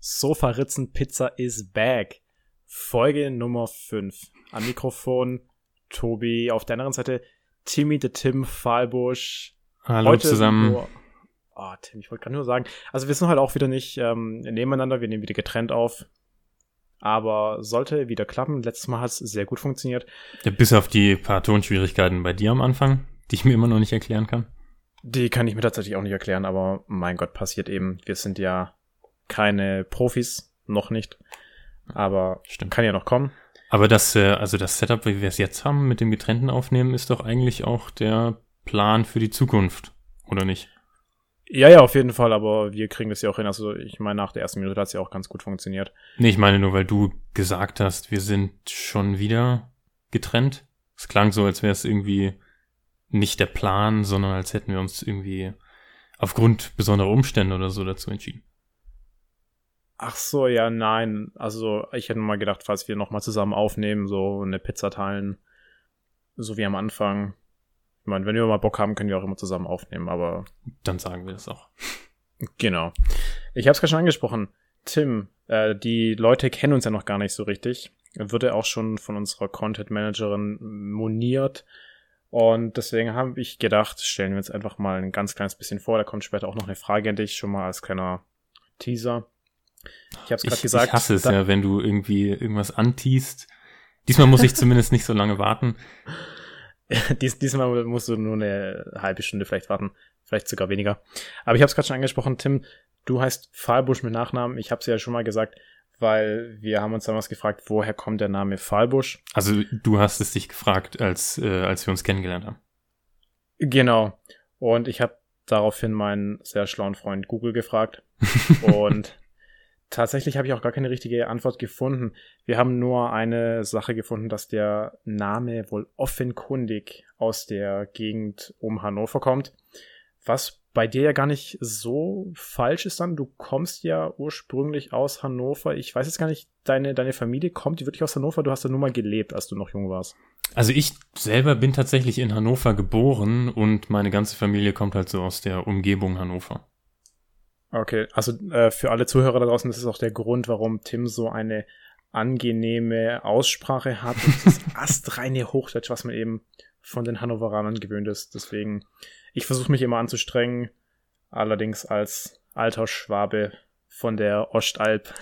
Sofa-Ritzen Pizza is back. Folge Nummer 5. Am Mikrofon Tobi, auf der anderen Seite Timmy the Tim Fahlbusch. Hallo Heute zusammen. Nur, oh, Tim, ich wollte gerade nur sagen, also wir sind halt auch wieder nicht ähm, nebeneinander, wir nehmen wieder getrennt auf. Aber sollte wieder klappen. Letztes Mal hat es sehr gut funktioniert. Ja, bis auf die paar Tonschwierigkeiten bei dir am Anfang, die ich mir immer noch nicht erklären kann. Die kann ich mir tatsächlich auch nicht erklären, aber mein Gott, passiert eben. Wir sind ja keine Profis, noch nicht. Aber Stimmt. kann ja noch kommen. Aber das, äh, also das Setup, wie wir es jetzt haben, mit dem getrennten Aufnehmen, ist doch eigentlich auch der Plan für die Zukunft, oder nicht? Ja, ja, auf jeden Fall, aber wir kriegen das ja auch hin. Also ich meine, nach der ersten Minute hat es ja auch ganz gut funktioniert. Nee, ich meine nur, weil du gesagt hast, wir sind schon wieder getrennt. Es klang so, als wäre es irgendwie nicht der Plan, sondern als hätten wir uns irgendwie aufgrund besonderer Umstände oder so dazu entschieden. Ach so, ja, nein. Also ich hätte mal gedacht, falls wir nochmal zusammen aufnehmen, so eine Pizza teilen, so wie am Anfang. Ich meine, wenn wir mal Bock haben, können wir auch immer zusammen aufnehmen, aber Dann sagen wir das auch. Genau. Ich habe es gerade schon angesprochen. Tim, äh, die Leute kennen uns ja noch gar nicht so richtig. Wird ja auch schon von unserer Content Managerin moniert. Und deswegen habe ich gedacht, stellen wir uns einfach mal ein ganz kleines bisschen vor. Da kommt später auch noch eine Frage an dich, schon mal als kleiner Teaser. Ich habe es gerade gesagt. ich hasse es ja, wenn du irgendwie irgendwas antiest. Diesmal muss ich zumindest nicht so lange warten. Dies, diesmal musst du nur eine halbe Stunde vielleicht warten, vielleicht sogar weniger. Aber ich habe es gerade schon angesprochen, Tim, du heißt Fahlbusch mit Nachnamen. Ich habe es ja schon mal gesagt, weil wir haben uns damals gefragt, woher kommt der Name Fahlbusch? Also du hast es dich gefragt, als, äh, als wir uns kennengelernt haben. Genau. Und ich habe daraufhin meinen sehr schlauen Freund Google gefragt. und tatsächlich habe ich auch gar keine richtige Antwort gefunden. Wir haben nur eine Sache gefunden, dass der Name wohl offenkundig aus der Gegend um Hannover kommt. Was bei dir ja gar nicht so falsch ist dann. Du kommst ja ursprünglich aus Hannover. Ich weiß jetzt gar nicht, deine, deine Familie kommt die wirklich aus Hannover? Du hast da nur mal gelebt, als du noch jung warst. Also ich selber bin tatsächlich in Hannover geboren und meine ganze Familie kommt halt so aus der Umgebung Hannover. Okay, also äh, für alle Zuhörer da draußen, das ist auch der Grund, warum Tim so eine angenehme Aussprache hat. Und das astreine Hochdeutsch, was man eben von den Hannoveranern gewöhnt ist. Deswegen, ich versuche mich immer anzustrengen, allerdings als alter Schwabe von der Ostalb.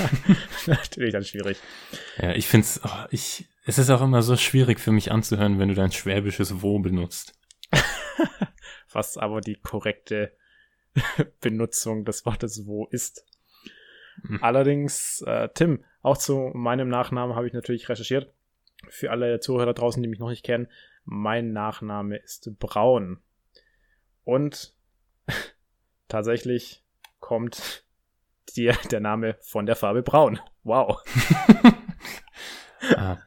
Natürlich dann schwierig. Ja, ich find's, oh, ich, es ist auch immer so schwierig für mich anzuhören, wenn du dein schwäbisches Wo benutzt. was aber die korrekte Benutzung des Wortes wo ist. Hm. Allerdings, äh, Tim, auch zu meinem Nachnamen habe ich natürlich recherchiert. Für alle Zuhörer da draußen, die mich noch nicht kennen, mein Nachname ist Braun. Und tatsächlich kommt dir der Name von der Farbe Braun. Wow. Ah,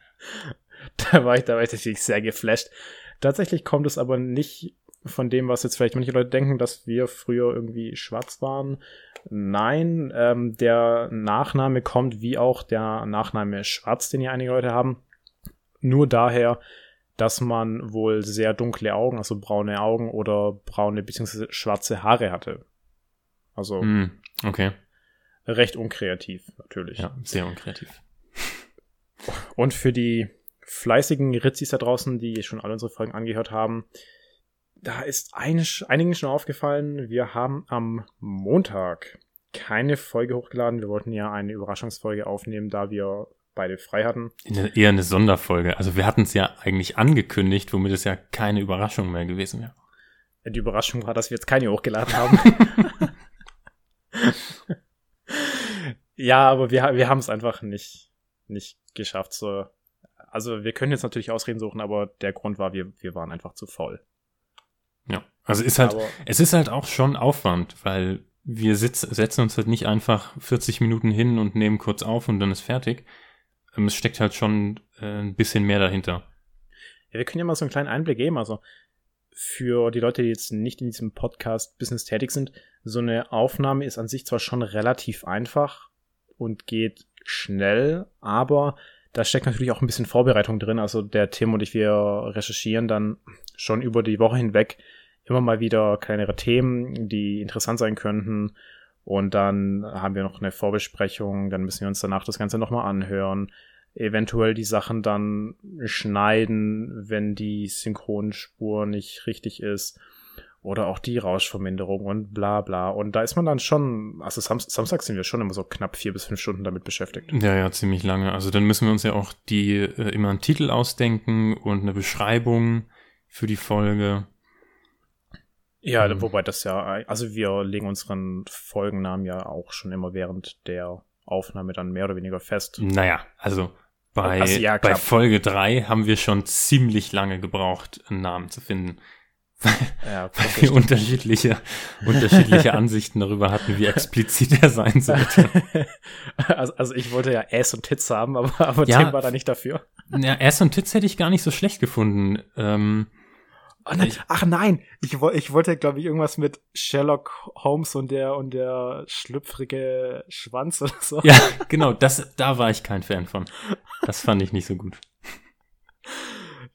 Da war ich, da war ich natürlich sehr geflasht. Tatsächlich kommt es aber nicht von dem, was jetzt vielleicht manche Leute denken, dass wir früher irgendwie schwarz waren. Nein, ähm, der Nachname kommt wie auch der Nachname Schwarz, den ja einige Leute haben. Nur daher, dass man wohl sehr dunkle Augen, also braune Augen oder braune bzw. schwarze Haare hatte. Also hm, okay, recht unkreativ, natürlich. ja, sehr unkreativ. Und für die fleißigen Ritzis da draußen, die schon alle unsere Folgen angehört haben, da ist eine, einigen schon aufgefallen, wir haben am Montag keine Folge hochgeladen. Wir wollten ja eine Überraschungsfolge aufnehmen, da wir beide frei hatten. Eine, eher eine Sonderfolge. Also wir hatten es ja eigentlich angekündigt, womit es ja keine Überraschung mehr gewesen wäre. Die Überraschung war, dass wir jetzt keine hochgeladen haben. ja, aber wir, wir haben es einfach nicht, nicht geschafft. So. Also wir können jetzt natürlich Ausreden suchen, aber der Grund war, wir, wir waren einfach zu faul. Also ist halt, aber es ist halt auch schon Aufwand, weil wir sitz, setzen uns halt nicht einfach 40 Minuten hin und nehmen kurz auf und dann ist fertig. Ähm, Es steckt halt schon äh, ein bisschen mehr dahinter. Ja, wir können ja mal so einen kleinen Einblick geben. Also für die Leute, die jetzt nicht in diesem Podcast-Business tätig sind, so eine Aufnahme ist an sich zwar schon relativ einfach und geht schnell, aber da steckt natürlich auch ein bisschen Vorbereitung drin. Also der Tim und ich, wir recherchieren dann schon über die Woche hinweg immer mal wieder kleinere Themen, die interessant sein könnten. Und dann haben wir noch eine Vorbesprechung, dann müssen wir uns danach das Ganze nochmal anhören. Eventuell die Sachen dann schneiden, wenn die Synchronspur nicht richtig ist. Oder auch die Rauschverminderung und bla bla. Und da ist man dann schon, also Sam Samstag sind wir schon immer so knapp vier bis fünf Stunden damit beschäftigt. Ja, ja, ziemlich lange. Also dann müssen wir uns ja auch die äh, immer einen Titel ausdenken und eine Beschreibung für die Folge. Ja, mhm. wobei das ja, also wir legen unseren Folgennamen ja auch schon immer während der Aufnahme dann mehr oder weniger fest. Naja, also bei, also, ja, bei Folge drei haben wir schon ziemlich lange gebraucht, einen Namen zu finden. Ja, weil wir unterschiedliche, unterschiedliche Ansichten darüber hatten, wie explizit er sein sollte. Also, also ich wollte ja Ass und Tits haben, aber, aber ja, Tim war da nicht dafür. Ja, Ass und Tits hätte ich gar nicht so schlecht gefunden. Ähm, Oh nein, ach nein, ich, ich wollte, glaube ich, irgendwas mit Sherlock Holmes und der und der schlüpfrige Schwanz oder so. Ja, genau, das, da war ich kein Fan von. Das fand ich nicht so gut.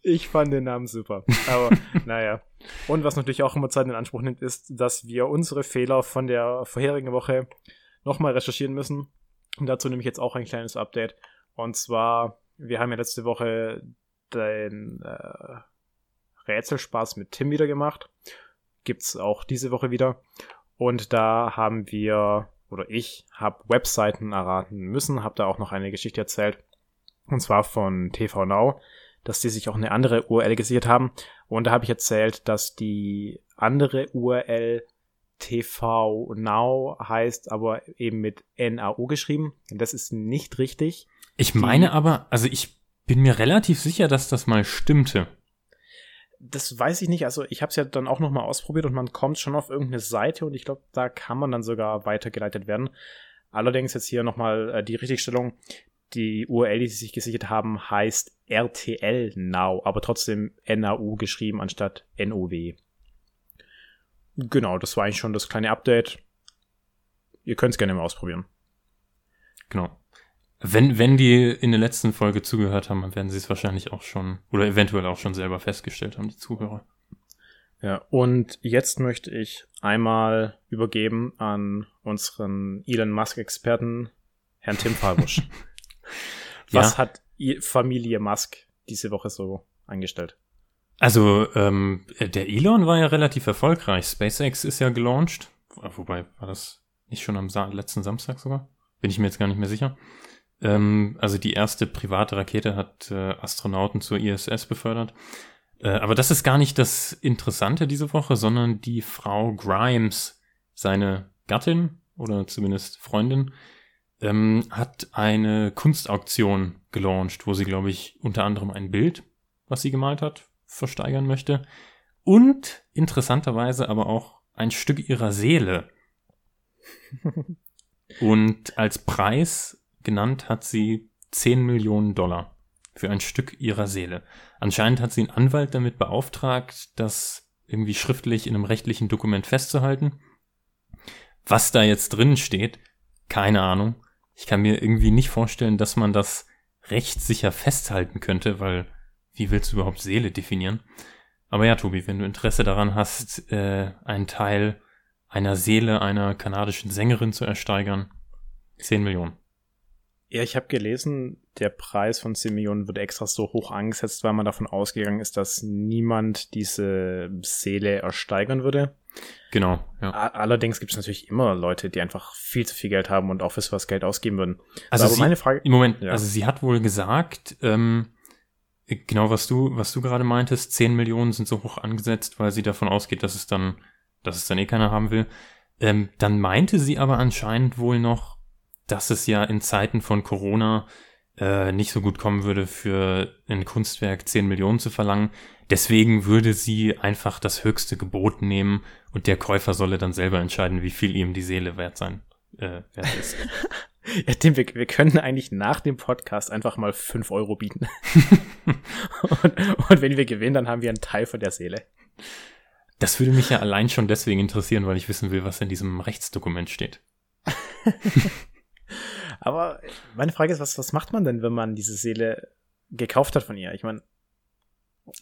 Ich fand den Namen super. Aber naja. Und was natürlich auch immer Zeit in Anspruch nimmt, ist, dass wir unsere Fehler von der vorherigen Woche nochmal recherchieren müssen. Und dazu nehme ich jetzt auch ein kleines Update. Und zwar, wir haben ja letzte Woche den äh, Rätselspaß mit Tim wieder gemacht. Gibt's auch diese Woche wieder. Und da haben wir, oder ich, habe Webseiten erraten müssen, habe da auch noch eine Geschichte erzählt. Und zwar von TV Now, dass die sich auch eine andere URL gesichert haben. Und da habe ich erzählt, dass die andere URL TV Now heißt, aber eben mit NAO geschrieben. Das ist nicht richtig. Ich meine aber, also ich bin mir relativ sicher, dass das mal stimmte das weiß ich nicht. Also ich habe es ja dann auch noch mal ausprobiert und man kommt schon auf irgendeine Seite und ich glaube, da kann man dann sogar weitergeleitet werden. Allerdings jetzt hier noch mal äh, die Richtigstellung. Die URL, die sie sich gesichert haben, heißt RTL Now, aber trotzdem NAU geschrieben anstatt NOW. Genau, das war eigentlich schon das kleine Update. Ihr könnt es gerne mal ausprobieren. Genau. Wenn, wenn die in der letzten Folge zugehört haben, dann werden sie es wahrscheinlich auch schon oder eventuell auch schon selber festgestellt haben, die Zuhörer. Ja, und jetzt möchte ich einmal übergeben an unseren Elon Musk-Experten, Herrn Tim Fabusch. Was ja. hat Familie Musk diese Woche so angestellt? Also, ähm, der Elon war ja relativ erfolgreich. SpaceX ist ja gelauncht. Wobei, war das nicht schon am Sa letzten Samstag sogar? Bin ich mir jetzt gar nicht mehr sicher. Ähm, also die erste private Rakete hat äh, Astronauten zur ISS befördert. Äh, aber das ist gar nicht das Interessante diese Woche, sondern die Frau Grimes, seine Gattin oder zumindest Freundin, ähm, hat eine Kunstauktion gelauncht, wo sie, glaube ich, unter anderem ein Bild, was sie gemalt hat, versteigern möchte. Und interessanterweise aber auch ein Stück ihrer Seele. Und als Preis genannt hat sie 10 Millionen Dollar für ein Stück ihrer Seele. Anscheinend hat sie einen Anwalt damit beauftragt, das irgendwie schriftlich in einem rechtlichen Dokument festzuhalten. Was da jetzt drin steht, keine Ahnung. Ich kann mir irgendwie nicht vorstellen, dass man das rechtssicher festhalten könnte, weil wie willst du überhaupt Seele definieren? Aber ja, Tobi, wenn du Interesse daran hast, äh, einen Teil einer Seele einer kanadischen Sängerin zu ersteigern, 10 Millionen. Ja, ich habe gelesen, der Preis von 10 Millionen wird extra so hoch angesetzt, weil man davon ausgegangen ist, dass niemand diese Seele ersteigern würde. Genau, ja. Allerdings gibt es natürlich immer Leute, die einfach viel zu viel Geld haben und auch fürs was Geld ausgeben würden. Also sie, meine Frage. Im Moment, ja. also sie hat wohl gesagt, ähm, genau was du, was du gerade meintest, 10 Millionen sind so hoch angesetzt, weil sie davon ausgeht, dass es dann, dass es dann eh keiner haben will. Ähm, dann meinte sie aber anscheinend wohl noch, dass es ja in Zeiten von Corona äh, nicht so gut kommen würde, für ein Kunstwerk 10 Millionen zu verlangen. Deswegen würde sie einfach das höchste Gebot nehmen und der Käufer solle dann selber entscheiden, wie viel ihm die Seele wert sein äh, wert ist. ja, Tim, wir, wir können eigentlich nach dem Podcast einfach mal 5 Euro bieten. und, und wenn wir gewinnen, dann haben wir einen Teil von der Seele. Das würde mich ja allein schon deswegen interessieren, weil ich wissen will, was in diesem Rechtsdokument steht. Aber meine Frage ist, was, was macht man denn, wenn man diese Seele gekauft hat von ihr? Ich meine,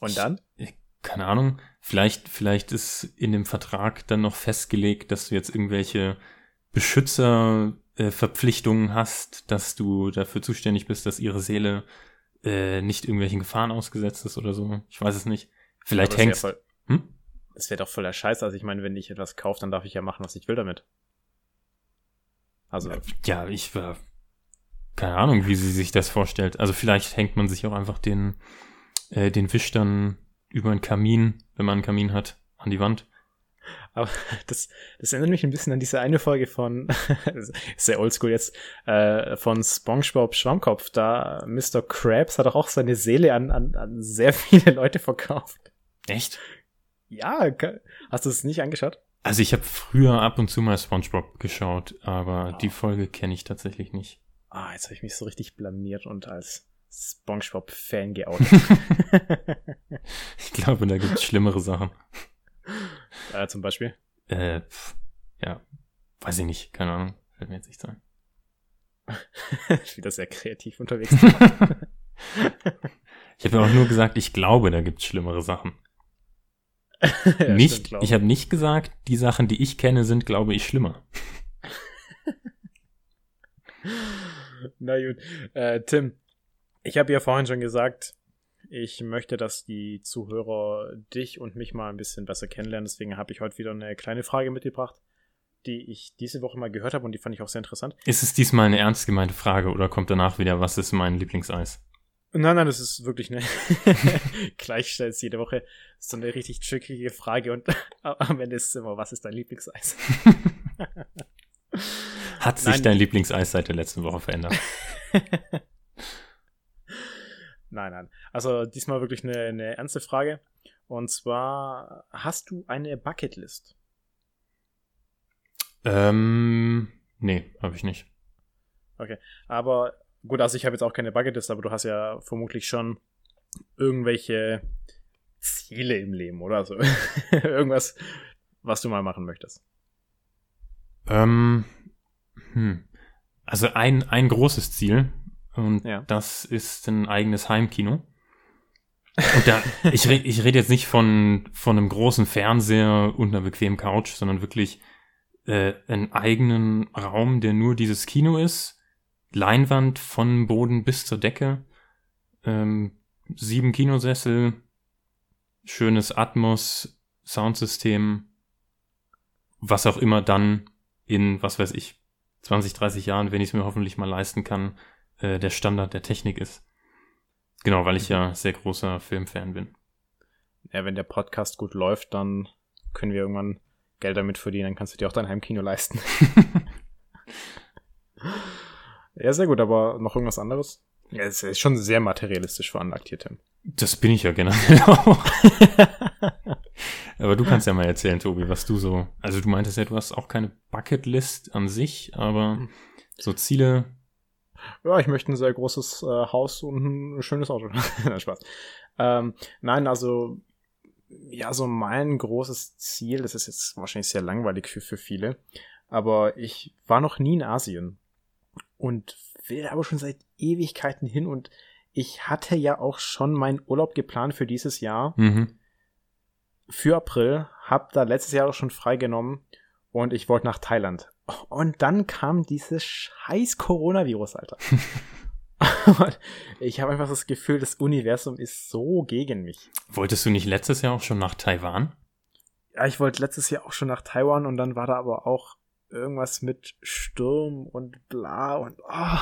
und dann? Ich, keine Ahnung. Vielleicht, vielleicht ist in dem Vertrag dann noch festgelegt, dass du jetzt irgendwelche Beschützerverpflichtungen äh, hast, dass du dafür zuständig bist, dass ihre Seele äh, nicht irgendwelchen Gefahren ausgesetzt ist oder so. Ich weiß es nicht. Vielleicht hängt es. Hm? Das wäre doch voller Scheiß. Also ich meine, wenn ich etwas kaufe, dann darf ich ja machen, was ich will damit. Also. Ja, ich war. Keine Ahnung, wie sie sich das vorstellt. Also vielleicht hängt man sich auch einfach den, äh, den Wisch dann über einen Kamin, wenn man einen Kamin hat, an die Wand. Aber das, das erinnert mich ein bisschen an diese eine Folge von, sehr oldschool jetzt, äh, von SpongeBob Schwammkopf. Da Mr. Krabs hat auch seine Seele an, an, an sehr viele Leute verkauft. Echt? Ja, hast du es nicht angeschaut? Also ich habe früher ab und zu mal SpongeBob geschaut, aber oh. die Folge kenne ich tatsächlich nicht. Ah, jetzt habe ich mich so richtig blamiert und als SpongeBob-Fan geoutet. ich glaube, da gibt es schlimmere Sachen. Äh, zum Beispiel? Äh, pf, ja, weiß ich nicht, keine Ahnung, fällt mir jetzt nicht sein. Wieder sehr kreativ unterwegs. ich habe ja auch nur gesagt, ich glaube, da gibt es schlimmere Sachen. ja, nicht, stimmt, ich habe nicht gesagt, die Sachen, die ich kenne, sind, glaube ich, schlimmer. Na gut. Äh, Tim, ich habe ja vorhin schon gesagt, ich möchte, dass die Zuhörer dich und mich mal ein bisschen besser kennenlernen. Deswegen habe ich heute wieder eine kleine Frage mitgebracht, die ich diese Woche mal gehört habe und die fand ich auch sehr interessant. Ist es diesmal eine ernst gemeinte Frage oder kommt danach wieder, was ist mein Lieblingseis? Nein, nein, das ist wirklich eine gleichstells jede Woche so eine richtig trickige Frage und am Ende ist es immer, was ist dein Lieblingseis? Hat sich nein. dein Lieblingseis seit der letzten Woche verändert? Nein, nein. Also diesmal wirklich eine, eine ernste Frage. Und zwar, hast du eine Bucketlist? Ähm, nee, habe ich nicht. Okay, aber gut, also ich habe jetzt auch keine Bucketlist, aber du hast ja vermutlich schon irgendwelche Ziele im Leben oder so. Irgendwas, was du mal machen möchtest. Ähm, hm. Also ein, ein großes Ziel, und ja. das ist ein eigenes Heimkino. Und da, ich rede ich red jetzt nicht von, von einem großen Fernseher und einer bequemen Couch, sondern wirklich äh, einen eigenen Raum, der nur dieses Kino ist. Leinwand von Boden bis zur Decke. Ähm, sieben Kinosessel, schönes Atmos, Soundsystem, was auch immer dann in, was weiß ich, 20, 30 Jahren, wenn ich es mir hoffentlich mal leisten kann, äh, der Standard der Technik ist. Genau, weil ich ja sehr großer Filmfan bin. Ja, wenn der Podcast gut läuft, dann können wir irgendwann Geld damit verdienen, dann kannst du dir auch dein Heimkino leisten. ja, sehr gut, aber noch irgendwas anderes? Ja, es ist schon sehr materialistisch veranlagt hier, Tim. Das bin ich ja generell auch. aber du kannst ja mal erzählen, Tobi, was du so. Also du meintest ja, du hast auch keine Bucketlist an sich, aber hm. so Ziele, ja, ich möchte ein sehr großes äh, Haus und ein schönes Auto. Spaß. Ähm, nein, also, ja, so mein großes Ziel, das ist jetzt wahrscheinlich sehr langweilig für, für viele, aber ich war noch nie in Asien und will aber schon seit Ewigkeiten hin und ich hatte ja auch schon meinen Urlaub geplant für dieses Jahr. Mhm. Für April, hab da letztes Jahr auch schon freigenommen und ich wollte nach Thailand. Und dann kam dieses scheiß Coronavirus, Alter. ich habe einfach das Gefühl, das Universum ist so gegen mich. Wolltest du nicht letztes Jahr auch schon nach Taiwan? Ja, ich wollte letztes Jahr auch schon nach Taiwan und dann war da aber auch irgendwas mit Sturm und bla und oh.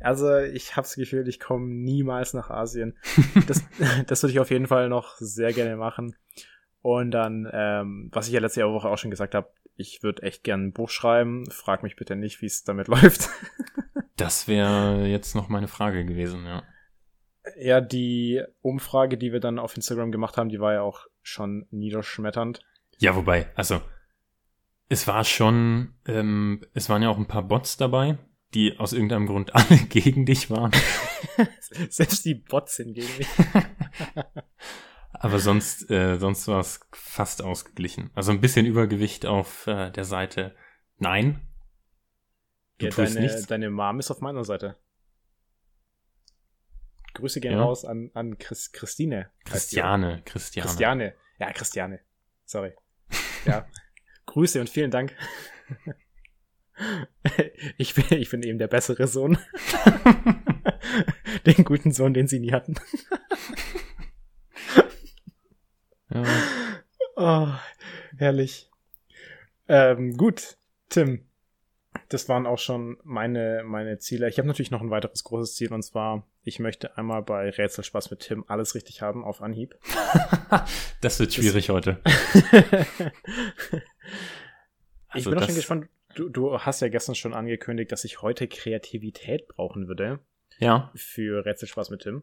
Also ich habe das Gefühl, ich komme niemals nach Asien. Das, das würde ich auf jeden Fall noch sehr gerne machen. Und dann, ähm, was ich ja letzte Woche auch schon gesagt habe, ich würde echt gern ein Buch schreiben. Frag mich bitte nicht, wie es damit läuft. das wäre jetzt noch meine Frage gewesen, ja. Ja, die Umfrage, die wir dann auf Instagram gemacht haben, die war ja auch schon niederschmetternd. Ja, wobei, also es war schon, ähm, es waren ja auch ein paar Bots dabei, die aus irgendeinem Grund alle gegen dich waren. Selbst die Bots sind gegen mich. Aber sonst, äh, sonst war es fast ausgeglichen. Also ein bisschen Übergewicht auf äh, der Seite. Nein. Du ja, tust deine, nichts. deine Mom ist auf meiner Seite. Grüße gehen ja. raus an, an Chris, Christine. Christiane, Christiane. Christiane. Ja, Christiane. Sorry. Ja. Grüße und vielen Dank. ich, bin, ich bin eben der bessere Sohn. den guten Sohn, den sie nie hatten. Ja. Oh, herrlich. Ähm, gut, Tim. Das waren auch schon meine, meine Ziele. Ich habe natürlich noch ein weiteres großes Ziel und zwar, ich möchte einmal bei Rätselspaß mit Tim alles richtig haben auf Anhieb. das wird schwierig das heute. ich also bin auch schon gespannt. Du, du hast ja gestern schon angekündigt, dass ich heute Kreativität brauchen würde. Ja. Für Rätselspaß mit Tim.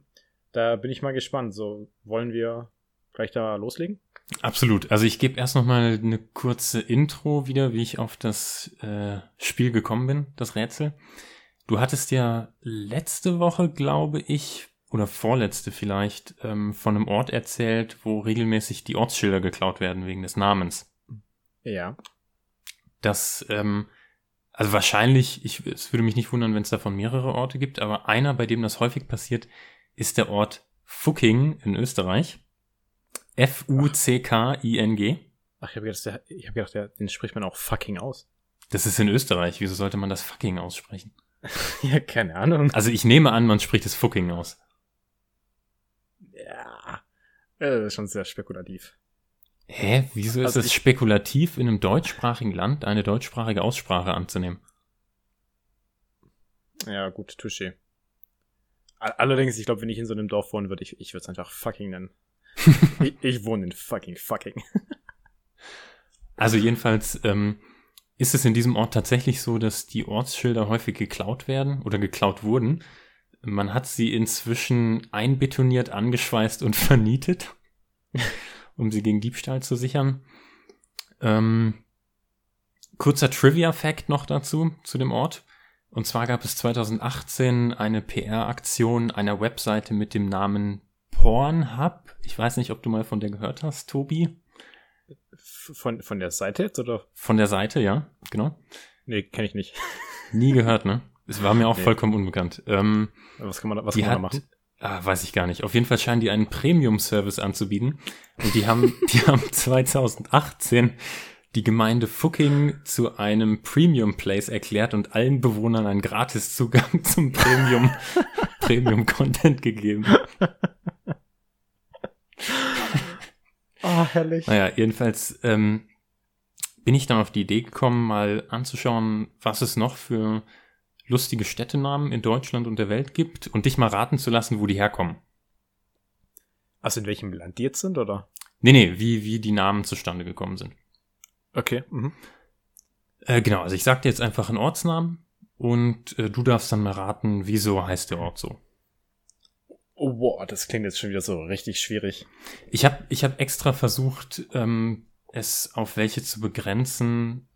Da bin ich mal gespannt. So, wollen wir gleich da loslegen? Absolut. Also ich gebe erst noch mal eine kurze Intro wieder, wie ich auf das äh, Spiel gekommen bin, das Rätsel. Du hattest ja letzte Woche, glaube ich, oder vorletzte vielleicht, ähm, von einem Ort erzählt, wo regelmäßig die Ortsschilder geklaut werden wegen des Namens. Ja. Das, ähm, also wahrscheinlich, ich, es würde mich nicht wundern, wenn es davon mehrere Orte gibt, aber einer, bei dem das häufig passiert, ist der Ort Fucking in Österreich. F-U-C-K-I-N-G. Ach, ich habe gedacht, der, ich hab gedacht der, den spricht man auch fucking aus. Das ist in Österreich. Wieso sollte man das fucking aussprechen? ja, keine Ahnung. Also ich nehme an, man spricht es fucking aus. Ja. Das ist schon sehr spekulativ. Hä? Wieso also ist es spekulativ, in einem deutschsprachigen Land eine deutschsprachige Aussprache anzunehmen? Ja, gut, touché. Allerdings, ich glaube, wenn ich in so einem Dorf wohnen würde, ich, ich würde es einfach fucking nennen ich, ich, wohne in fucking fucking. also jedenfalls ähm, ist es in diesem Ort tatsächlich so, dass die Ortsschilder häufig geklaut werden oder geklaut wurden. Man hat sie inzwischen einbetoniert, angeschweißt und vernietet, um sie gegen Diebstahl zu sichern. Ähm, kurzer Trivia-Fact noch dazu, zu dem Ort. Und zwar gab es 2018 eine PR-Aktion einer Webseite mit dem Namen Pornhub. Ich weiß nicht, ob du mal von der gehört hast, Tobi. Von, von der Seite jetzt, oder? Von der Seite, ja, genau. Nee, kenne ich nicht. Nie gehört, ne? Es war mir auch nee. vollkommen unbekannt. Ähm, was kann man, was kann man hat, da machen? Ah, weiß ich gar nicht. Auf jeden Fall scheinen die einen Premium-Service anzubieten. Und die haben, die haben 2018 die Gemeinde Fucking zu einem Premium Place erklärt und allen Bewohnern einen Gratiszugang zum Premium, Premium Content gegeben. Oh, herrlich. Naja, jedenfalls ähm, bin ich dann auf die Idee gekommen, mal anzuschauen, was es noch für lustige Städtenamen in Deutschland und der Welt gibt und dich mal raten zu lassen, wo die herkommen. Also in welchem Land die jetzt sind, oder? Nee, nee, wie, wie die Namen zustande gekommen sind. Okay. Mhm. Äh, genau, also ich sag dir jetzt einfach einen Ortsnamen und äh, du darfst dann mal raten, wieso heißt der Ort so. Oh, wow, das klingt jetzt schon wieder so richtig schwierig. Ich habe ich hab extra versucht, ähm, es auf welche zu begrenzen,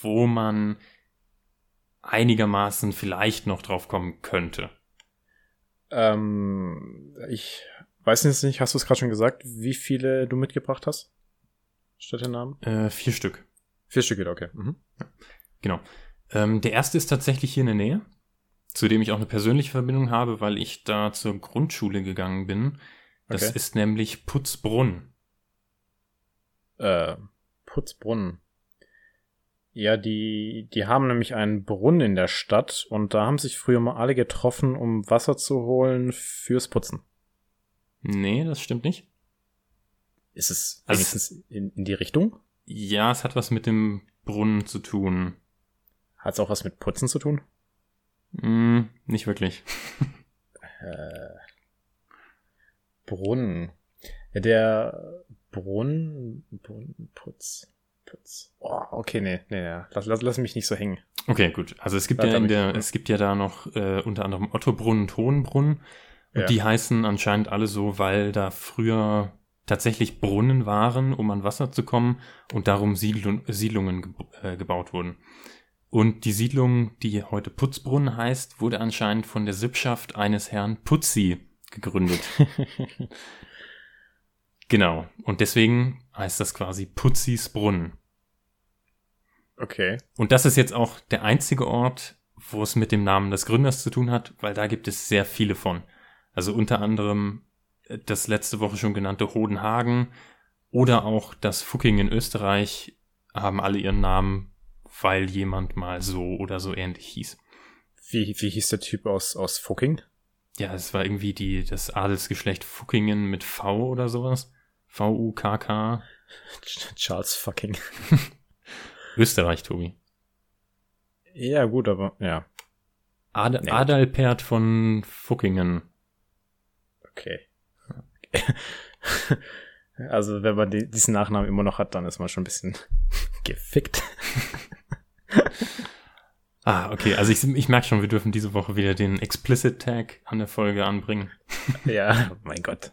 wo man einigermaßen vielleicht noch drauf kommen könnte. Ähm, ich weiß jetzt nicht, hast du es gerade schon gesagt, wie viele du mitgebracht hast? Städtenamen? Äh, vier Stück. Vier Stück, okay. Mhm. Genau. Ähm, der erste ist tatsächlich hier in der Nähe zu dem ich auch eine persönliche Verbindung habe, weil ich da zur Grundschule gegangen bin. Das okay. ist nämlich Putzbrunn. Äh, Putzbrunn. Ja, die, die haben nämlich einen Brunnen in der Stadt und da haben sich früher mal alle getroffen, um Wasser zu holen fürs Putzen. Nee, das stimmt nicht. Ist es also wenigstens in, in die Richtung? Ja, es hat was mit dem Brunnen zu tun. Hat es auch was mit Putzen zu tun? Mm, nicht wirklich. äh, Brunnen. Der Brunnen, Brunnen, Putz. Oh, okay, nee, nee, nee. Lass, lass, lass mich nicht so hängen. Okay, gut. Also es gibt Bleib ja in der, es gibt ja da noch äh, unter anderem Ottobrunnen und Hohenbrunn. Und ja. die heißen anscheinend alle so, weil da früher tatsächlich Brunnen waren, um an Wasser zu kommen und darum Siedlung, Siedlungen ge äh, gebaut wurden. Und die Siedlung, die heute Putzbrunnen heißt, wurde anscheinend von der Sippschaft eines Herrn Putzi gegründet. genau. Und deswegen heißt das quasi Putzis Brunnen. Okay. Und das ist jetzt auch der einzige Ort, wo es mit dem Namen des Gründers zu tun hat, weil da gibt es sehr viele von. Also unter anderem äh, das letzte Woche schon genannte Hodenhagen oder auch das Fucking in Österreich haben alle ihren Namen weil jemand mal so oder so ähnlich hieß. Wie, wie hieß der Typ aus, aus Fucking? Ja, es war irgendwie die, das Adelsgeschlecht Fuckingen mit V oder sowas. V-U-K-K. Charles Fucking. Österreich, Tobi. Ja, gut, aber ja. Ad Nee. Adalbert von Fuckingen. Okay. Also, wenn man die, diesen Nachnamen immer noch hat, dann ist man schon ein bisschen gefickt. Ah, okay. Also ich, ich merke schon, wir dürfen diese Woche wieder den Explicit Tag an der Folge anbringen. ja, mein Gott.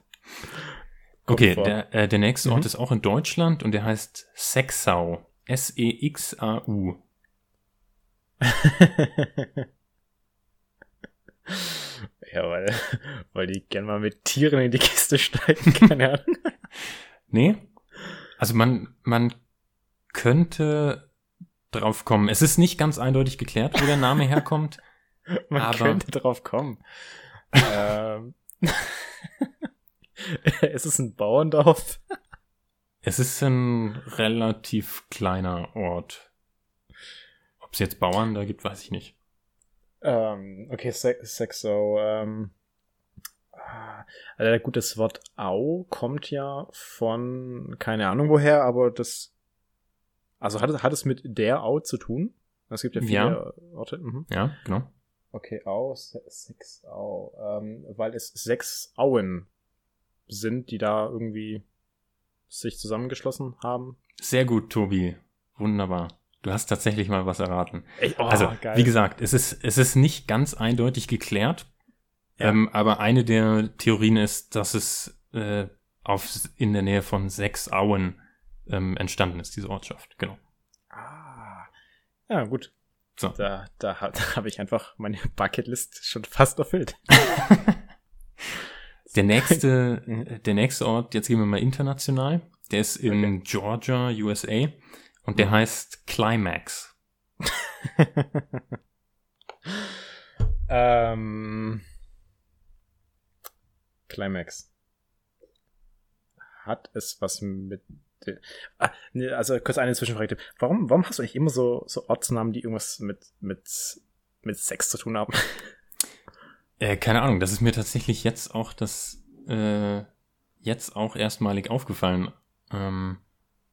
Kommt Okay, vor. der, äh, der nächste Mhm. Ort ist auch in Deutschland und der heißt Sexau. S-E-X-A-U. ja, weil, weil die gerne mal mit Tieren in die Kiste steigen, keine Ahnung. Nee? Also man, man könnte drauf kommen. Es ist nicht ganz eindeutig geklärt, wo der Name herkommt. Man Aber- könnte drauf kommen. ähm, es ist ein Bauerndorf. Es ist ein relativ kleiner Ort. Ob es jetzt Bauern da gibt, weiß ich nicht. Ähm, okay, Se Sexo. Ähm, also gut, das Wort Au kommt ja von keine Ahnung woher, aber das. Also hat es, hat es mit der Au zu tun? Es gibt ja viele Ja. Orte. Mhm. Ja, genau. Okay, Au, Se Sex Au. Ähm, weil es sechs Auen sind, die da irgendwie sich zusammengeschlossen haben. Sehr gut, Tobi. Wunderbar. Du hast tatsächlich mal was erraten. Ey, oh, also, geil. wie gesagt, es ist, es ist nicht ganz eindeutig geklärt. Ja. Ähm, aber eine der Theorien ist, dass es äh, auf, in der Nähe von sechs Auen ähm, entstanden ist, diese Ortschaft. Genau. Ah. Ja, gut. So. Da, da, da habe ich einfach meine Bucketlist schon fast erfüllt. Der nächste, der nächste Ort, jetzt gehen wir mal international, der ist in Georgia, USA und der Mhm. heißt Climax. ähm, Climax. Hat es was mit. Ah, nee, also kurz eine Zwischenfrage. Warum, warum hast du eigentlich immer so, so Ortsnamen, die irgendwas mit, mit, mit Sex zu tun haben? Äh, keine Ahnung, das ist mir tatsächlich jetzt auch das, äh, jetzt auch erstmalig aufgefallen. Ähm,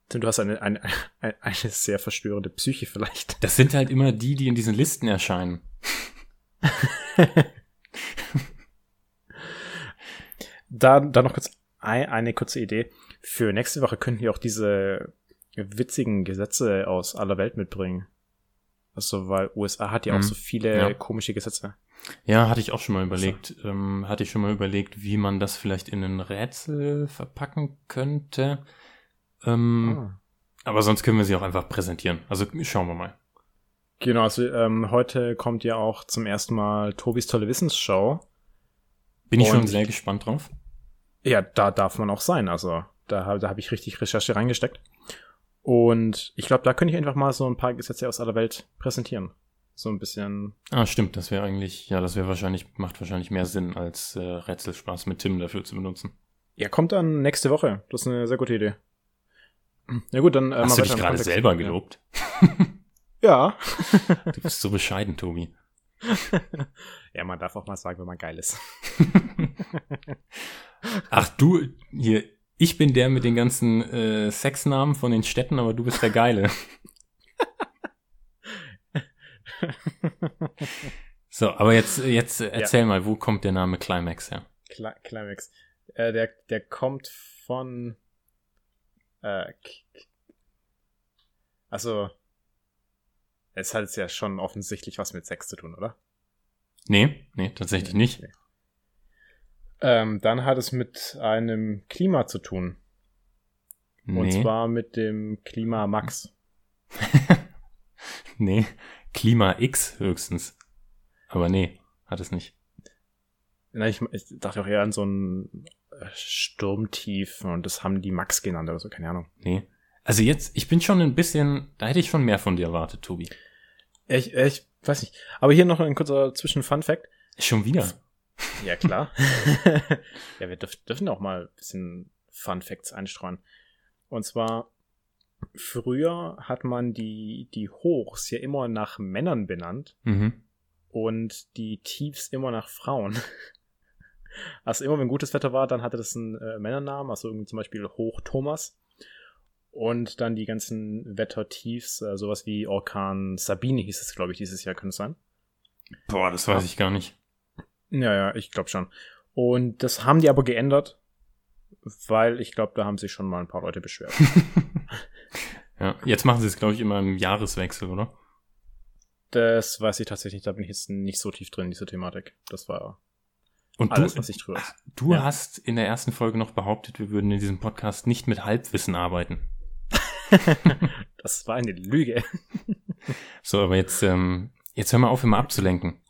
du hast eine, eine, eine, eine sehr verstörende Psyche vielleicht. das sind halt immer die, die in diesen Listen erscheinen. Da, da noch kurz ein, eine kurze Idee. Für nächste Woche könnten wir auch diese witzigen Gesetze aus aller Welt mitbringen. Also, weil USA hat ja auch Mhm. so viele Ja. komische Gesetze. Ja, hatte ich auch schon mal überlegt. Ähm, hatte ich schon mal überlegt, wie man das vielleicht in ein Rätsel verpacken könnte. Ähm, Ah. Aber sonst können wir sie auch einfach präsentieren. Also schauen wir mal. Genau, also ähm, heute kommt ja auch zum ersten Mal Tobis tolle Wissensschau. Bin ich Und schon sehr gespannt drauf. Ja, da darf man auch sein. Also da, da habe ich richtig Recherche reingesteckt. Und ich glaube, da könnte ich einfach mal so ein paar Gesetze aus aller Welt präsentieren. So ein bisschen. Ah, stimmt, das wäre eigentlich, ja, das wäre wahrscheinlich, macht wahrscheinlich mehr Sinn, als äh, Rätselspaß mit Tim dafür zu benutzen. Ja, kommt dann nächste Woche. Das ist eine sehr gute Idee. Ja gut, dann äh, Hast mal du dich gerade selber gelobt? Ja. Du bist so bescheiden, Tobi. ja, man darf auch mal sagen, wenn man geil ist. Ach, du, hier, ich bin der mit den ganzen äh, Sexnamen von den Städten, aber du bist der Geile. So, aber jetzt, jetzt äh, erzähl mal, wo kommt der Name Climax her? Cli Climax. Äh, der, der kommt von. Äh, also. Es hat jetzt ja schon offensichtlich was mit Sex zu tun, oder? Nee, nee, tatsächlich nicht. Nee. Ähm, dann hat es mit einem Klima zu tun. Und Nee, zwar mit dem Klima Max. nee, Klima X höchstens. Aber nee, hat es nicht. Na, ich, ich dachte auch eher an so ein äh, Sturmtief und das haben die Max genannt oder so, keine Ahnung. Nee. Also jetzt, ich bin schon ein bisschen, da hätte ich schon mehr von dir erwartet, Tobi. Ich, ich weiß nicht. Aber hier noch ein kurzer Zwischen-Fun-Fact. Schon wieder. Ja, klar. ja, wir dürf, dürfen auch mal ein bisschen Fun Facts einstreuen. Und zwar früher hat man die, die Hochs ja immer nach Männern benannt Mhm. und die Tiefs immer nach Frauen. Also immer wenn gutes Wetter war, dann hatte das einen äh, Männernamen, also irgendwie zum Beispiel Hoch Thomas. Und dann die ganzen Wettertiefs, äh, sowas wie Orkan Sabine hieß es, glaube ich, dieses Jahr, könnte es sein. Boah, das weiß ich gar nicht. Ja, ja, ich glaube schon. Und das haben die aber geändert, weil ich glaube, da haben sich schon mal ein paar Leute beschwert. Ja, jetzt machen sie es, glaube ich, immer im Jahreswechsel, oder? Das weiß ich tatsächlich, nicht, da bin ich jetzt nicht so tief drin in dieser Thematik. Das war Und alles, du, was ich drüber du Ja. hast in der ersten Folge noch behauptet, wir würden in diesem Podcast nicht mit Halbwissen arbeiten. Das war eine Lüge. So, aber jetzt, ähm, jetzt hör mal auf, immer abzulenken.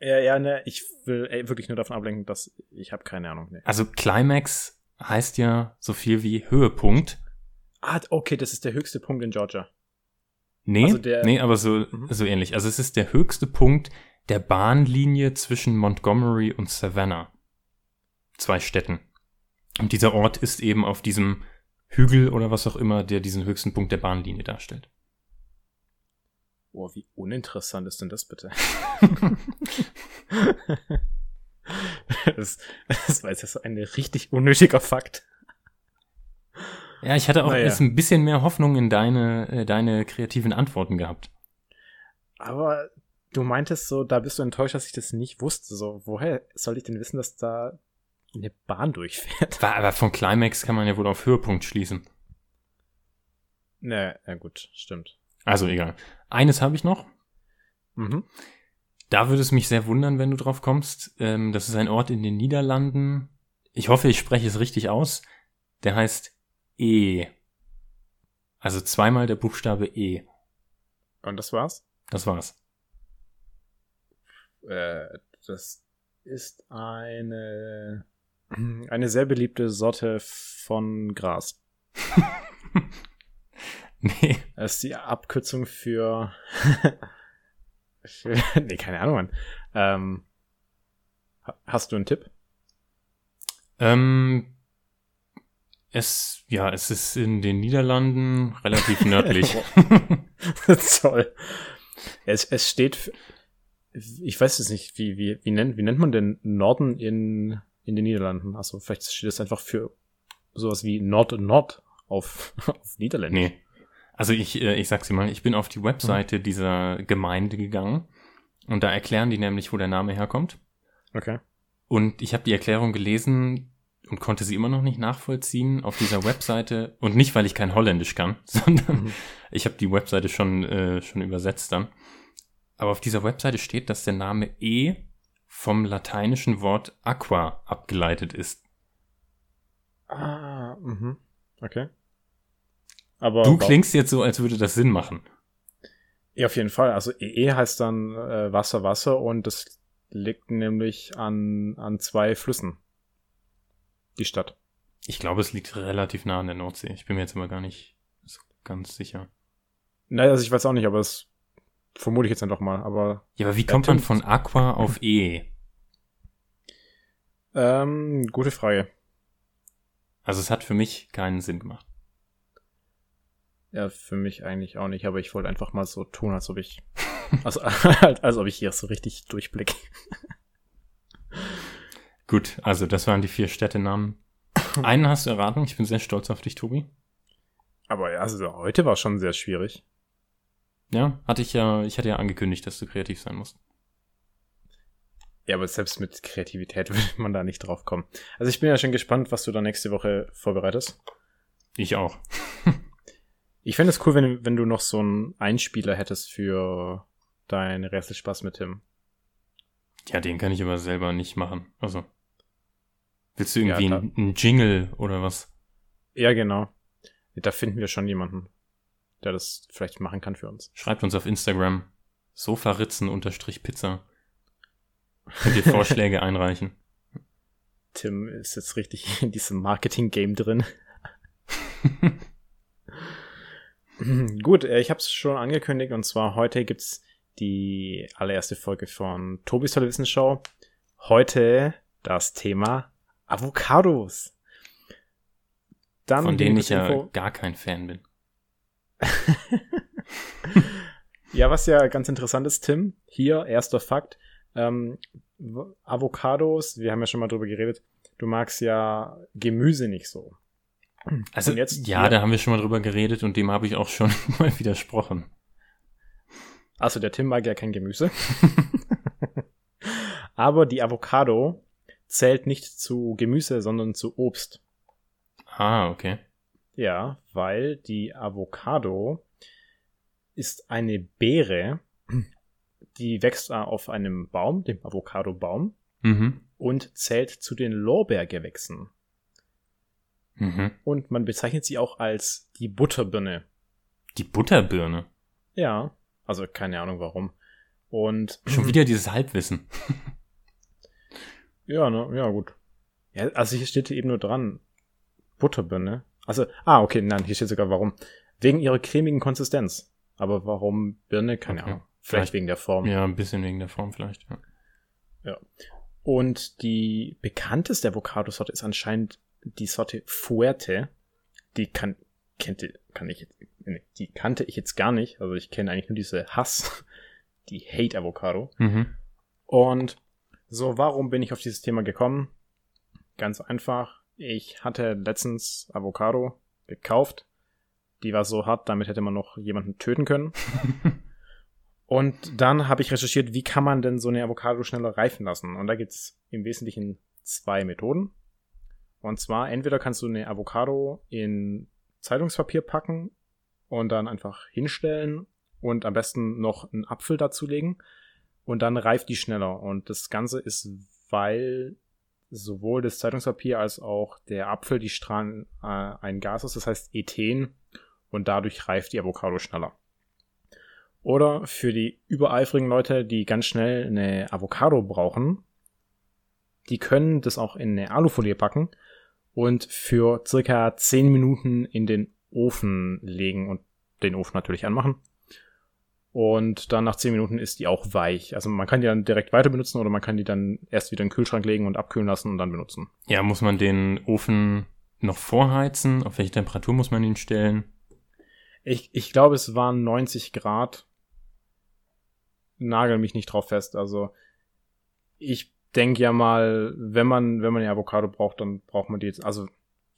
Ja, ja, ne, ich will ey, wirklich nur davon ablenken, dass ich habe keine Ahnung. Ne. Also Climax heißt ja so viel wie Höhepunkt. Ah, okay, das ist der höchste Punkt in Georgia. Nee, Also der- nee, aber so, Mhm. so ähnlich. Also es ist der höchste Punkt der Bahnlinie zwischen Montgomery und Savannah. Zwei Städten. Und dieser Ort ist eben auf diesem Hügel oder was auch immer, der diesen höchsten Punkt der Bahnlinie darstellt. Oh, wie uninteressant ist denn das bitte? das, das war jetzt so ein richtig unnötiger Fakt. Ja, ich hatte auch Naja. jetzt ein bisschen mehr Hoffnung in deine, äh, deine kreativen Antworten gehabt. Aber du meintest so, da bist du enttäuscht, dass ich das nicht wusste. So, woher soll ich denn wissen, dass da eine Bahn durchfährt? Aber von Climax kann man ja wohl auf Höhepunkt schließen. Na, ja gut, stimmt. Also egal. Eines habe ich noch. Mhm. Da würde es mich sehr wundern, wenn du drauf kommst. Ähm, das ist ein Ort in den Niederlanden. Ich hoffe, ich spreche es richtig aus. Der heißt E. Also zweimal der Buchstabe E. Und das war's? Das war's. Äh, das ist eine, eine sehr beliebte Sorte von Gras. Nee. Das ist die Abkürzung für, für nee, keine Ahnung, Mann. Ähm, ha- hast du einen Tipp? Ähm, es, ja, es ist in den Niederlanden relativ nördlich. Toll. Es, es steht, für, ich weiß es nicht, wie, wie, wie, nennt, wie nennt man denn Norden in, in den Niederlanden? Also vielleicht steht es einfach für sowas wie Nord und Nord auf, auf Niederländisch. nee. Also ich, äh, ich sag's dir mal, ich bin auf die Webseite dieser Gemeinde gegangen und da erklären die nämlich, wo der Name herkommt. Okay. Und ich habe die Erklärung gelesen und konnte sie immer noch nicht nachvollziehen auf dieser Webseite. Und nicht, weil ich kein Holländisch kann, sondern Mhm. ich habe die Webseite schon, äh, schon übersetzt dann. Aber auf dieser Webseite steht, dass der Name E vom lateinischen Wort aqua abgeleitet ist. Ah, mhm. Okay. Aber Du klingst jetzt so, als würde das Sinn machen. Ja, auf jeden Fall. Also EE heißt dann äh, Wasser, Wasser und das liegt nämlich an, an zwei Flüssen. Die Stadt. Ich glaube, es liegt relativ nah an der Nordsee. Ich bin mir jetzt immer gar nicht so ganz sicher. Naja, also ich weiß auch nicht, aber das vermute ich jetzt einfach mal. Aber Ja, aber wie kommt man von aqua auf E? ähm, gute Frage. Also es hat für mich keinen Sinn gemacht. Ja, für mich eigentlich auch nicht, aber ich wollte einfach mal so tun, als ob ich. Also, als, als ob ich hier so richtig durchblicke. Gut, also das waren die vier Städtenamen. Einen hast du erraten. Ich bin sehr stolz auf dich, Tobi. Aber ja, also heute war schon sehr schwierig. Ja, hatte ich ja, ich hatte ja angekündigt, dass du kreativ sein musst. Ja, aber selbst mit Kreativität würde man da nicht drauf kommen. Also ich bin ja schon gespannt, was du da nächste Woche vorbereitest. Ich auch. Ich fände es cool, wenn, wenn du noch so einen Einspieler hättest für dein Rätselspaß mit Tim. Ja, den kann ich aber selber nicht machen. Also. Willst du irgendwie Ja, einen Jingle oder was? Ja, genau. Da finden wir schon jemanden, der das vielleicht machen kann für uns. Schreibt uns auf Instagram sofaritzen-pizza. Könnt ihr Vorschläge einreichen. Tim ist jetzt richtig in diesem Marketing-Game drin. Gut, äh, ich habe es schon angekündigt und zwar heute gibt's die allererste Folge von Tobis tolle Wissensschau. Heute das Thema Avocados. Dann Von denen ich ja Info- gar kein Fan bin. Ja, was ja ganz interessant ist, Tim, hier erster Fakt. Ähm, Avocados, wir haben ja schon mal drüber geredet, du magst ja Gemüse nicht so. Also jetzt, ja, da haben wir schon mal drüber geredet und dem habe ich auch schon mal widersprochen. Also der Tim mag ja kein Gemüse. Aber die Avocado zählt nicht zu Gemüse, sondern zu Obst. Ah, okay. Ja, weil die Avocado ist eine Beere, die wächst auf einem Baum, dem Avocado-Baum, mhm. und zählt zu den Lorbeergewächsen. Mhm. Und man bezeichnet sie auch als die Butterbirne. Die Butterbirne? Ja, also keine Ahnung warum. Und schon wieder dieses Halbwissen. ja, ne, ja gut. Ja, also hier steht eben nur dran Butterbirne. Also, ah, okay, nein, hier steht sogar warum. Wegen ihrer cremigen Konsistenz. Aber warum Birne? Keine okay. Ahnung. Vielleicht, vielleicht wegen der Form. Ja, ein bisschen wegen der Form vielleicht, ja. Ja. Und die bekannteste Avocado-Sorte ist anscheinend die Sorte Fuerte. Die kann, kennt, kann ich die kannte ich jetzt gar nicht. Also ich kenne eigentlich nur diese Hass, die Hate Avocado. Mhm. Und so, warum bin ich auf dieses Thema gekommen? Ganz einfach. Ich hatte letztens Avocado gekauft. Die war so hart, damit hätte man noch jemanden töten können. Und dann habe ich recherchiert, wie kann man denn so eine Avocado schneller reifen lassen? Und da gibt es im Wesentlichen zwei Methoden. Und zwar, entweder kannst du eine Avocado in Zeitungspapier packen und dann einfach hinstellen und am besten noch einen Apfel dazulegen und dann reift die schneller. Und das Ganze ist, weil sowohl das Zeitungspapier als auch der Apfel, die strahlen äh, ein Gas aus, das heißt Ethen, und dadurch reift die Avocado schneller. Oder für die übereifrigen Leute, die ganz schnell eine Avocado brauchen, die können das auch in eine Alufolie packen und für circa 10 Minuten in den Ofen legen und den Ofen natürlich anmachen. Und dann nach 10 Minuten ist die auch weich. Also man kann die dann direkt weiter benutzen oder man kann die dann erst wieder in den Kühlschrank legen und abkühlen lassen und dann benutzen. Ja, muss man den Ofen noch vorheizen? Auf welche Temperatur muss man ihn stellen? Ich, ich glaube, es waren 90 Grad. Nagel mich nicht drauf fest. Also ich denke ja mal, wenn man, wenn man eine Avocado braucht, dann braucht man die jetzt. Also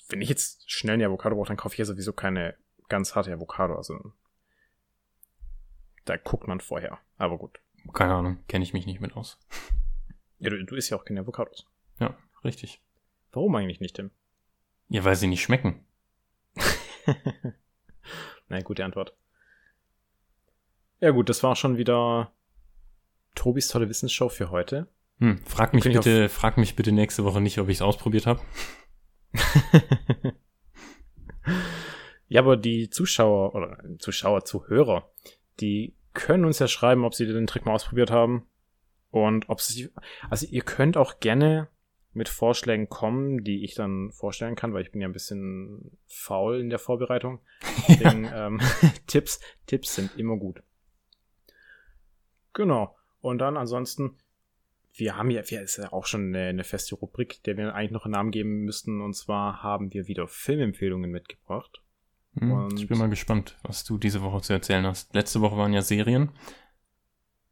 wenn ich jetzt schnell eine Avocado brauche, dann kaufe ich ja sowieso keine ganz harte Avocado. Also da guckt man vorher. Aber gut. Keine Ahnung, kenne ich mich nicht mit aus. Ja, du, du isst ja auch keine Avocados. Ja, richtig. Warum eigentlich nicht, Tim? Ja, weil sie nicht schmecken. Nein, gute Antwort. Ja gut, das war schon wieder Tobis tolle Wissensshow für heute. Hm, frag mich bitte, frag mich bitte nächste Woche nicht, ob ich es ausprobiert habe. ja, aber die Zuschauer oder Zuschauer, Zuhörer, die können uns ja schreiben, ob sie den Trick mal ausprobiert haben. Und ob sie, also ihr könnt auch gerne mit Vorschlägen kommen, die ich dann vorstellen kann, weil ich bin ja ein bisschen faul in der Vorbereitung. Deswegen, ähm, Tipps, Tipps sind immer gut. Genau. Und dann ansonsten, wir haben ja, wir ist ja auch schon eine, eine feste Rubrik, der wir eigentlich noch einen Namen geben müssten. Und zwar haben wir wieder Filmempfehlungen mitgebracht. Hm, ich bin mal gespannt, was du diese Woche zu erzählen hast. Letzte Woche waren ja Serien.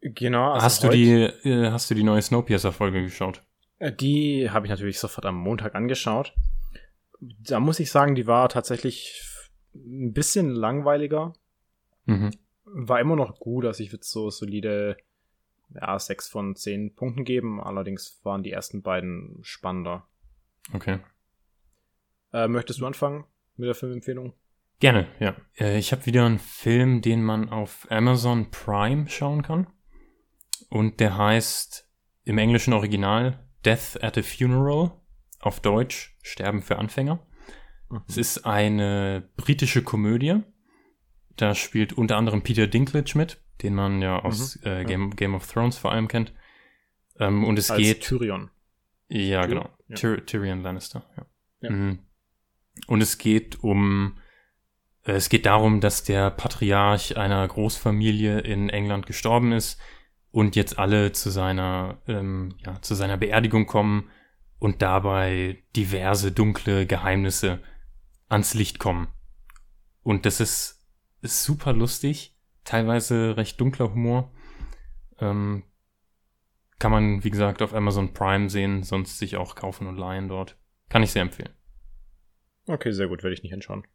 Genau. Also hast du die, äh, hast du die neue Snowpiercer-Folge geschaut? Äh, die habe ich natürlich sofort am Montag angeschaut. Da muss ich sagen, die war tatsächlich ein bisschen langweiliger. Mhm. War immer noch gut, also ich würde so solide ja, sechs von zehn Punkten geben. Allerdings waren die ersten beiden spannender. Okay. Äh, möchtest du anfangen mit der Filmempfehlung? Gerne, ja. Äh, ich habe wieder einen Film, den man auf Amazon Prime schauen kann. Und der heißt im englischen Original Death at a Funeral. Auf Deutsch Sterben für Anfänger. Mhm. Es ist eine britische Komödie. Da spielt unter anderem Peter Dinklage mit, den man ja aus mhm. äh, Game, Game, of Thrones vor allem kennt. Ähm, und es Als geht. Tyrion. Ja, Tyr genau. Ja. Tyr Tyrion Lannister, ja. ja. Mhm. Und es geht um es geht darum, dass der Patriarch einer Großfamilie in England gestorben ist und jetzt alle zu seiner, ähm, ja, zu seiner Beerdigung kommen und dabei diverse dunkle Geheimnisse ans Licht kommen. Und das ist ist super lustig, teilweise recht dunkler Humor. Ähm, kann man, wie gesagt, auf Amazon Prime sehen, sonst sich auch kaufen und leihen dort. Kann ich sehr empfehlen. Okay, sehr gut, werde ich nicht anschauen.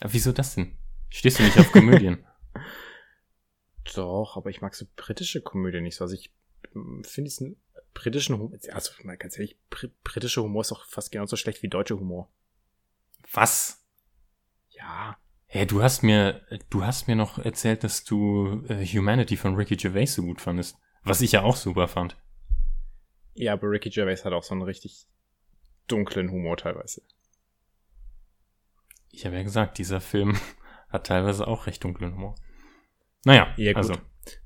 Wieso das denn? Stehst du nicht auf Komödien? Doch, aber ich mag so britische Komödien nicht so. Also ich hm, finde diesen britischen Humor, also mal ganz ehrlich, br britischer Humor ist doch fast genauso schlecht wie deutscher Humor. Was? Ja. Hey, du hast mir, du hast mir noch erzählt, dass du äh, Humanity von Ricky Gervais so gut fandest. Was ich ja auch super fand. Ja, aber Ricky Gervais hat auch so einen richtig dunklen Humor teilweise. Ich habe ja gesagt, dieser Film hat teilweise auch recht dunklen Humor. Naja, ja, gut. also.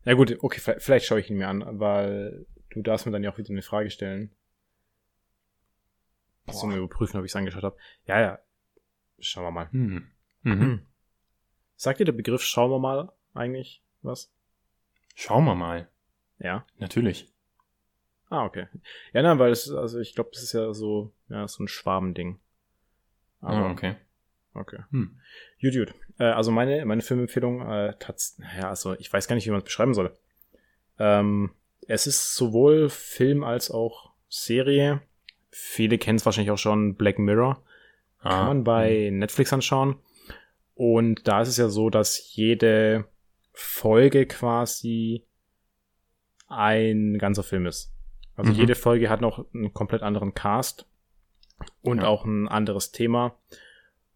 Ja gut, okay, vielleicht, vielleicht schaue ich ihn mir an, weil du darfst mir dann ja auch wieder eine Frage stellen. Boah. mir überprüfen, ob ich es angeschaut habe. Ja, ja. Schauen wir mal. Hm. Mhm. Sagt dir der Begriff schauen wir mal eigentlich was? Schauen wir mal. Ja. Natürlich. Ah, okay. Ja, nein, weil es, also ich glaube, das ist ja so, ja, so ein Schwabending. Aber, ah, okay. Okay. Hm. Gut, gut. Äh, also meine, meine Filmempfehlung, äh, ja, also ich weiß gar nicht, wie man es beschreiben soll. Ähm, es ist sowohl Film als auch Serie. Viele kennen es wahrscheinlich auch schon, Black Mirror. Ah. Kann man bei hm. Netflix anschauen. Und da ist es ja so, dass jede Folge quasi ein ganzer Film ist. Also mhm. jede Folge hat noch einen komplett anderen Cast und ja. auch ein anderes Thema.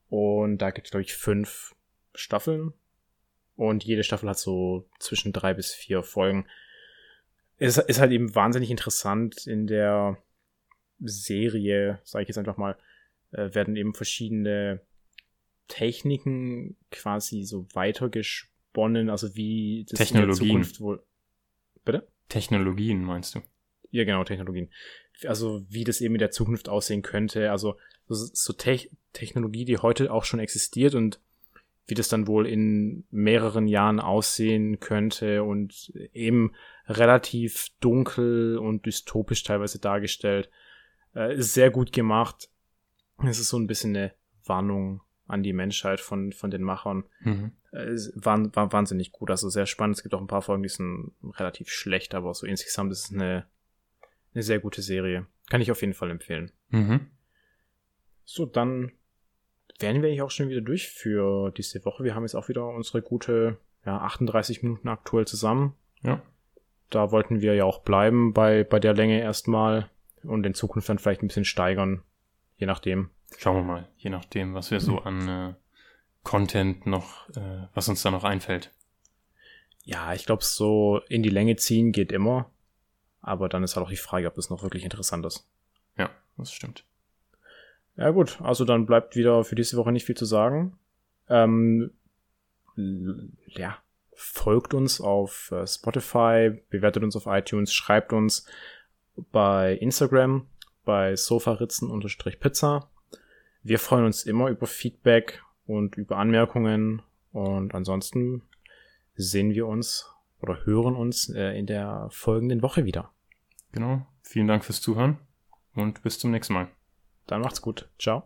Und da gibt es, glaube ich, fünf Staffeln. Und jede Staffel hat so zwischen drei bis vier Folgen. Es ist halt eben wahnsinnig interessant in der Serie, sage ich jetzt einfach mal, äh, werden eben verschiedene Techniken quasi so weitergesponnen, also wie das in der Zukunft wohl. Bitte? Technologien meinst du? Ja, genau, Technologien. Also wie das eben in der Zukunft aussehen könnte. Also so, Te Technologie, die heute auch schon existiert und wie das dann wohl in mehreren Jahren aussehen könnte und eben relativ dunkel und dystopisch teilweise dargestellt. Äh, ist sehr gut gemacht. Es ist so ein bisschen eine Warnung an die Menschheit von, von den Machern. Mhm. Äh, war, war wahnsinnig gut, also sehr spannend. Es gibt auch ein paar Folgen, die sind relativ schlecht, aber so insgesamt ist es eine, eine sehr gute Serie. Kann ich auf jeden Fall empfehlen. Mhm. So, dann wären wir eigentlich auch schon wieder durch für diese Woche. Wir haben jetzt auch wieder unsere gute ja, 38 Minuten aktuell zusammen. Ja. Da wollten wir ja auch bleiben bei, bei der Länge erstmal und in Zukunft dann vielleicht ein bisschen steigern, je nachdem. Schauen wir mal, je nachdem, was wir so an äh, Content noch, äh, was uns da noch einfällt. Ja, ich glaube, so in die Länge ziehen geht immer. Aber dann ist halt auch die Frage, ob das noch wirklich interessant ist. Ja, das stimmt. Ja gut, also dann bleibt wieder für diese Woche nicht viel zu sagen. Ähm, ja, folgt uns auf äh, Spotify, bewertet uns auf iTunes, schreibt uns bei Instagram bei sofaritzen-pizza. Wir freuen uns immer über Feedback und über Anmerkungen und ansonsten sehen wir uns oder hören uns äh, in der folgenden Woche wieder. Genau. Vielen Dank fürs Zuhören und bis zum nächsten Mal. Dann macht's gut. Ciao.